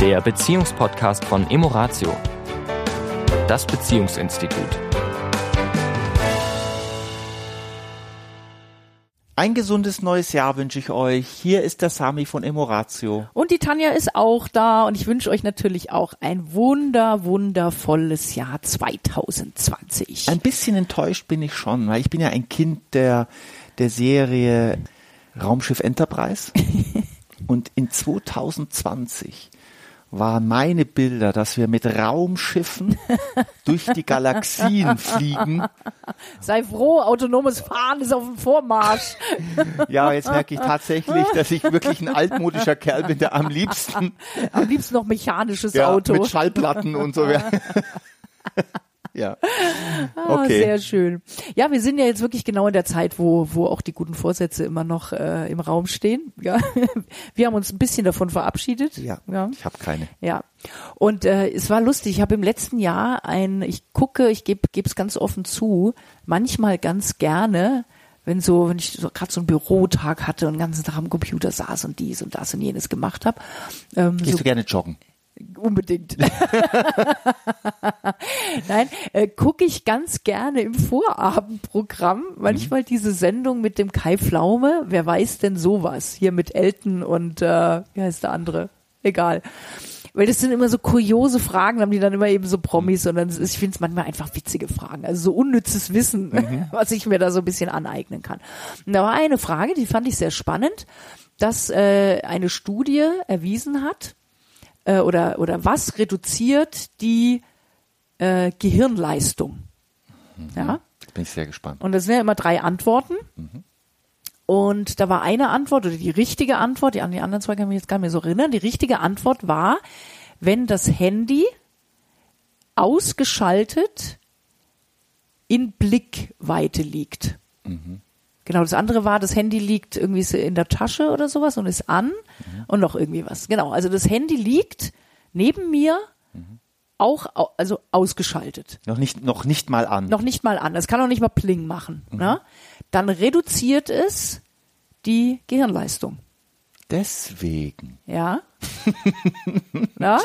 der Beziehungspodcast von Emoratio, das Beziehungsinstitut. Ein gesundes neues Jahr wünsche ich euch. Hier ist der Sami von Emoratio. Und die Tanja ist auch da und ich wünsche euch natürlich auch ein wunder, wundervolles Jahr 2020. Ein bisschen enttäuscht bin ich schon, weil ich bin ja ein Kind der, der Serie Raumschiff Enterprise. und in 2020 waren meine Bilder, dass wir mit Raumschiffen durch die Galaxien fliegen. Sei froh, autonomes Fahren ist auf dem Vormarsch. Ja, jetzt merke ich tatsächlich, dass ich wirklich ein altmodischer Kerl bin, der am liebsten. Am liebsten noch mechanisches ja, Auto. Mit Schallplatten und so. Ja. Ah, okay. Sehr schön. Ja, wir sind ja jetzt wirklich genau in der Zeit, wo, wo auch die guten Vorsätze immer noch äh, im Raum stehen. Ja. Wir haben uns ein bisschen davon verabschiedet. Ja. ja. Ich habe keine. Ja. Und äh, es war lustig. Ich habe im letzten Jahr ein, ich gucke, ich gebe es ganz offen zu, manchmal ganz gerne wenn so, wenn ich so gerade so einen Bürotag hatte und den ganzen Tag am Computer saß und dies und das und jenes gemacht habe. Ähm, Gehst so, du gerne joggen? Unbedingt. Nein, äh, gucke ich ganz gerne im Vorabendprogramm, manchmal mhm. diese Sendung mit dem Kai Pflaume, wer weiß denn sowas, hier mit Elton und äh, wie heißt der andere? Egal. Weil das sind immer so kuriose Fragen, haben die dann immer eben so Promis und dann ist, ich finde es manchmal einfach witzige Fragen, also so unnützes Wissen, mhm. was ich mir da so ein bisschen aneignen kann. Und da war eine Frage, die fand ich sehr spannend, dass äh, eine Studie erwiesen hat, äh, oder, oder was reduziert die äh, Gehirnleistung? Mhm. Ja. Bin ich sehr gespannt. Und das sind ja immer drei Antworten. Mhm. Und da war eine Antwort oder die richtige Antwort, die, an die anderen zwei kann ich mich jetzt gar nicht mehr so erinnern. Die richtige Antwort war, wenn das Handy ausgeschaltet in Blickweite liegt. Mhm. Genau, das andere war, das Handy liegt irgendwie in der Tasche oder sowas und ist an mhm. und noch irgendwie was. Genau, also das Handy liegt neben mir mhm. auch also ausgeschaltet. Noch nicht noch nicht mal an. Noch nicht mal an. Es kann auch nicht mal Pling machen. Mhm. Ne? Dann reduziert es die Gehirnleistung. Deswegen. Ja. Na?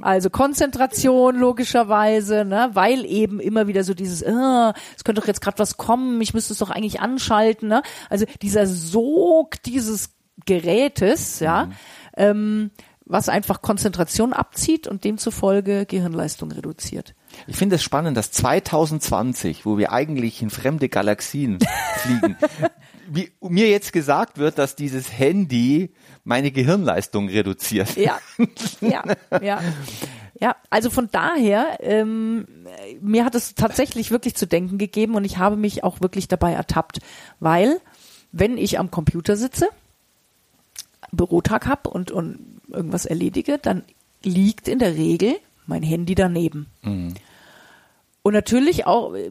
Also Konzentration logischerweise, ne? weil eben immer wieder so dieses, äh, es könnte doch jetzt gerade was kommen, ich müsste es doch eigentlich anschalten. Ne? Also dieser Sog dieses Gerätes, ja, mhm. ähm, was einfach Konzentration abzieht und demzufolge Gehirnleistung reduziert. Ich finde es spannend, dass 2020, wo wir eigentlich in fremde Galaxien fliegen, wie mir jetzt gesagt wird, dass dieses Handy meine Gehirnleistung reduziert. Ja, ja, ja. Ja, also von daher, ähm, mir hat es tatsächlich wirklich zu denken gegeben und ich habe mich auch wirklich dabei ertappt, weil wenn ich am Computer sitze, Bürotag habe und, und irgendwas erledige, dann liegt in der Regel mein Handy daneben. Mhm. Und natürlich auch, äh,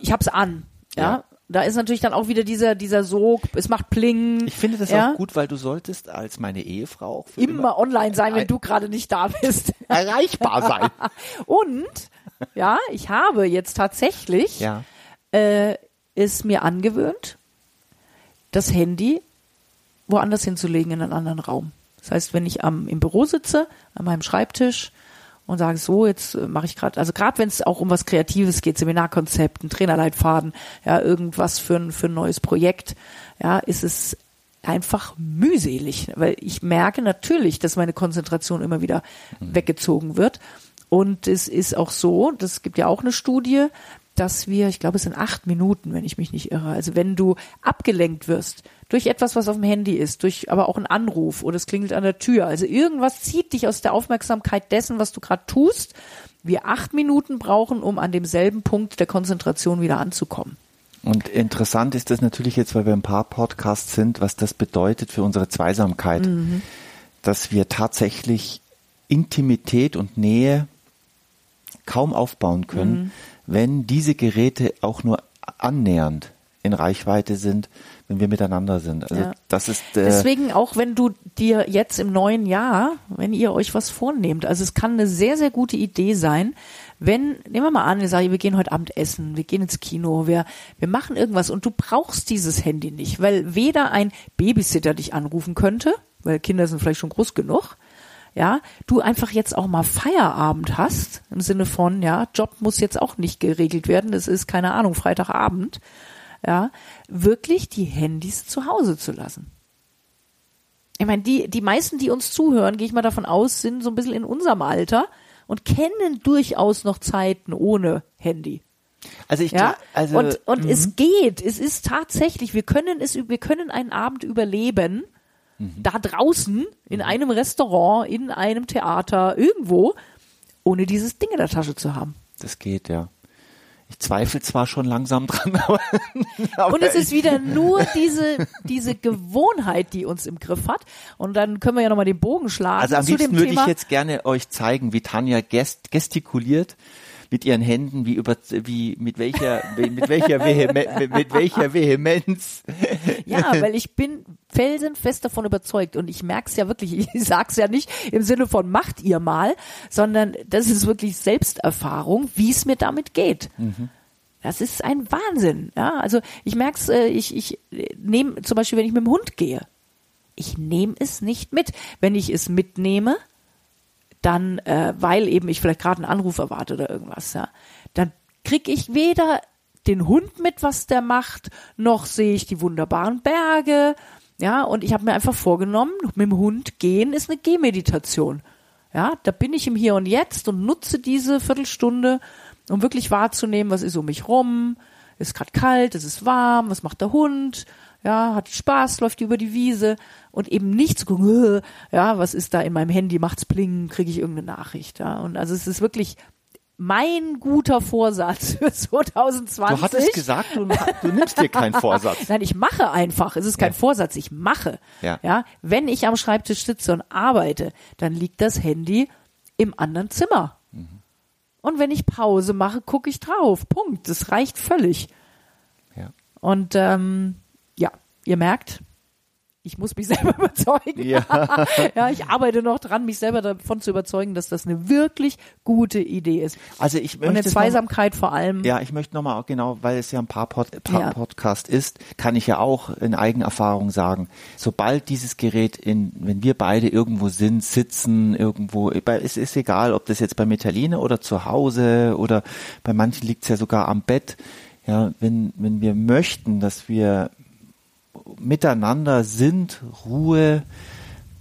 ich habe es an, ja? ja. Da ist natürlich dann auch wieder dieser, dieser Sog, es macht Pling. Ich finde das ja? auch gut, weil du solltest als meine Ehefrau auch immer, immer online sein, wenn du gerade nicht da bist. Erreichbar sein. Und, ja, ich habe jetzt tatsächlich, ja. äh, es mir angewöhnt, das Handy woanders hinzulegen in einen anderen Raum. Das heißt, wenn ich am, im Büro sitze, an meinem Schreibtisch, und sage so, jetzt äh, mache ich gerade, also gerade wenn es auch um was Kreatives geht, Seminarkonzepten, Trainerleitfaden, ja, irgendwas für ein, für ein neues Projekt, ja, ist es einfach mühselig, weil ich merke natürlich, dass meine Konzentration immer wieder mhm. weggezogen wird. Und es ist auch so, das gibt ja auch eine Studie, dass wir, ich glaube, es sind acht Minuten, wenn ich mich nicht irre. Also wenn du abgelenkt wirst durch etwas, was auf dem Handy ist, durch aber auch einen Anruf oder es klingelt an der Tür, also irgendwas zieht dich aus der Aufmerksamkeit dessen, was du gerade tust, wir acht Minuten brauchen, um an demselben Punkt der Konzentration wieder anzukommen. Und interessant ist das natürlich jetzt, weil wir ein paar Podcasts sind, was das bedeutet für unsere Zweisamkeit, mhm. dass wir tatsächlich Intimität und Nähe kaum aufbauen können, mhm wenn diese Geräte auch nur annähernd in Reichweite sind, wenn wir miteinander sind. Also ja. das ist äh deswegen auch, wenn du dir jetzt im neuen Jahr, wenn ihr euch was vornehmt, also es kann eine sehr sehr gute Idee sein, wenn nehmen wir mal an, wir sagen, wir gehen heute Abend essen, wir gehen ins Kino, wir wir machen irgendwas und du brauchst dieses Handy nicht, weil weder ein Babysitter dich anrufen könnte, weil Kinder sind vielleicht schon groß genug, ja, du einfach jetzt auch mal Feierabend hast, im Sinne von, ja, Job muss jetzt auch nicht geregelt werden, es ist, keine Ahnung, Freitagabend, ja, wirklich die Handys zu Hause zu lassen. Ich meine, die, die meisten, die uns zuhören, gehe ich mal davon aus, sind so ein bisschen in unserem Alter und kennen durchaus noch Zeiten ohne Handy. Also ich ja? also und und es mhm. geht, es ist tatsächlich, wir können es wir können einen Abend überleben mhm. da draußen in mhm. einem Restaurant, in einem Theater, irgendwo ohne dieses Ding in der Tasche zu haben. Das geht, ja. Ich zweifle zwar schon langsam dran, aber, aber und es ist wieder nur diese diese Gewohnheit, die uns im Griff hat. Und dann können wir ja nochmal den Bogen schlagen. Also am liebsten würde ich jetzt gerne euch zeigen, wie Tanja gest gestikuliert mit ihren Händen, wie über, wie, mit welcher, mit welcher, Vehemen, mit welcher Vehemenz. Ja, weil ich bin felsenfest davon überzeugt und ich merke es ja wirklich, ich sag's ja nicht im Sinne von macht ihr mal, sondern das ist wirklich Selbsterfahrung, wie es mir damit geht. Mhm. Das ist ein Wahnsinn. Ja, also ich merk's, äh, ich, ich nehme zum Beispiel, wenn ich mit dem Hund gehe, ich nehme es nicht mit. Wenn ich es mitnehme, dann, äh, weil eben ich vielleicht gerade einen Anruf erwarte oder irgendwas, ja, dann krieg ich weder den Hund mit, was der macht, noch sehe ich die wunderbaren Berge, ja, und ich habe mir einfach vorgenommen, mit dem Hund gehen ist eine Gehmeditation. Ja, da bin ich im Hier und Jetzt und nutze diese Viertelstunde, um wirklich wahrzunehmen, was ist um mich rum, ist gerade kalt, es ist warm, was macht der Hund, ja, hat Spaß, läuft über die Wiese und eben nicht zu gucken, ja, was ist da in meinem Handy, macht's plingen, kriege ich irgendeine Nachricht, ja. Und also es ist wirklich mein guter Vorsatz für 2020. Du hattest gesagt, du, du nimmst dir keinen Vorsatz. Nein, ich mache einfach. Es ist kein ja. Vorsatz, ich mache. Ja. ja. Wenn ich am Schreibtisch sitze und arbeite, dann liegt das Handy im anderen Zimmer. Mhm. Und wenn ich Pause mache, gucke ich drauf. Punkt. Das reicht völlig. Ja. Und ähm, ihr merkt, ich muss mich selber überzeugen. Ja. ja, ich arbeite noch dran, mich selber davon zu überzeugen, dass das eine wirklich gute Idee ist. Also ich möchte und eine Zweisamkeit noch, vor allem. Ja, ich möchte nochmal genau, weil es ja ein paar, Pod, paar ja. Podcast ist, kann ich ja auch in Eigenerfahrung sagen, sobald dieses Gerät in, wenn wir beide irgendwo sind, sitzen, irgendwo, es ist egal, ob das jetzt bei Metaline oder zu Hause oder bei manchen liegt es ja sogar am Bett. Ja, wenn, wenn wir möchten, dass wir miteinander sind, Ruhe,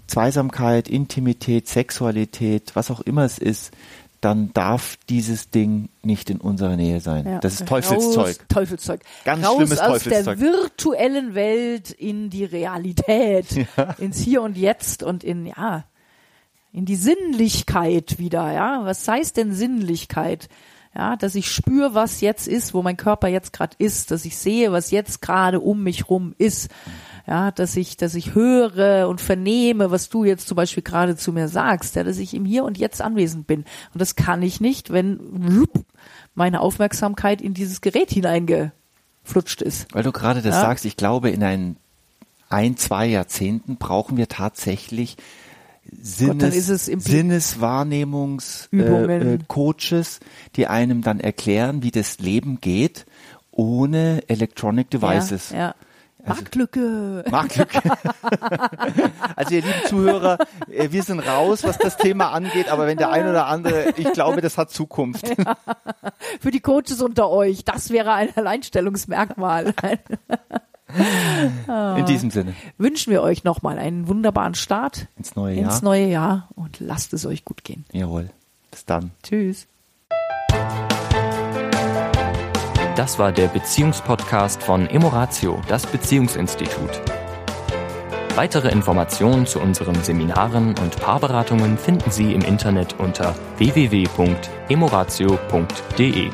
Zweisamkeit, Intimität, Sexualität, was auch immer es ist, dann darf dieses Ding nicht in unserer Nähe sein. Ja. Das ist Teufelszeug. Raus, Teufelszeug. Ganz Raus schlimmes aus der virtuellen Welt in die Realität, ja. ins Hier und Jetzt und in ja in die Sinnlichkeit wieder. Ja, was heißt denn Sinnlichkeit? Ja, dass ich spüre, was jetzt ist, wo mein Körper jetzt gerade ist, dass ich sehe, was jetzt gerade um mich rum ist, ja, dass ich, dass ich höre und vernehme, was du jetzt zum Beispiel gerade zu mir sagst, ja, dass ich im Hier und Jetzt anwesend bin. Und das kann ich nicht, wenn meine Aufmerksamkeit in dieses Gerät hineingeflutscht ist. Weil du gerade das ja? sagst, ich glaube, in ein, ein, zwei Jahrzehnten brauchen wir tatsächlich Sinnes, Sinneswahrnehmungs-Coaches, äh, äh, die einem dann erklären, wie das Leben geht ohne Electronic Devices. Ja, ja. Also, Marktlücke. Marktlücke. also ihr lieben Zuhörer, äh, wir sind raus, was das Thema angeht, aber wenn der ein oder andere, ich glaube, das hat Zukunft. Ja. Für die Coaches unter euch, das wäre ein Alleinstellungsmerkmal. In diesem Sinne. Wünschen wir euch nochmal einen wunderbaren Start ins neue Jahr. Ins neue Jahr und lasst es euch gut gehen. Jawohl. Bis dann. Tschüss. Das war der Beziehungspodcast von Emoratio, das Beziehungsinstitut. Weitere Informationen zu unseren Seminaren und Paarberatungen finden Sie im Internet unter www.emoratio.de.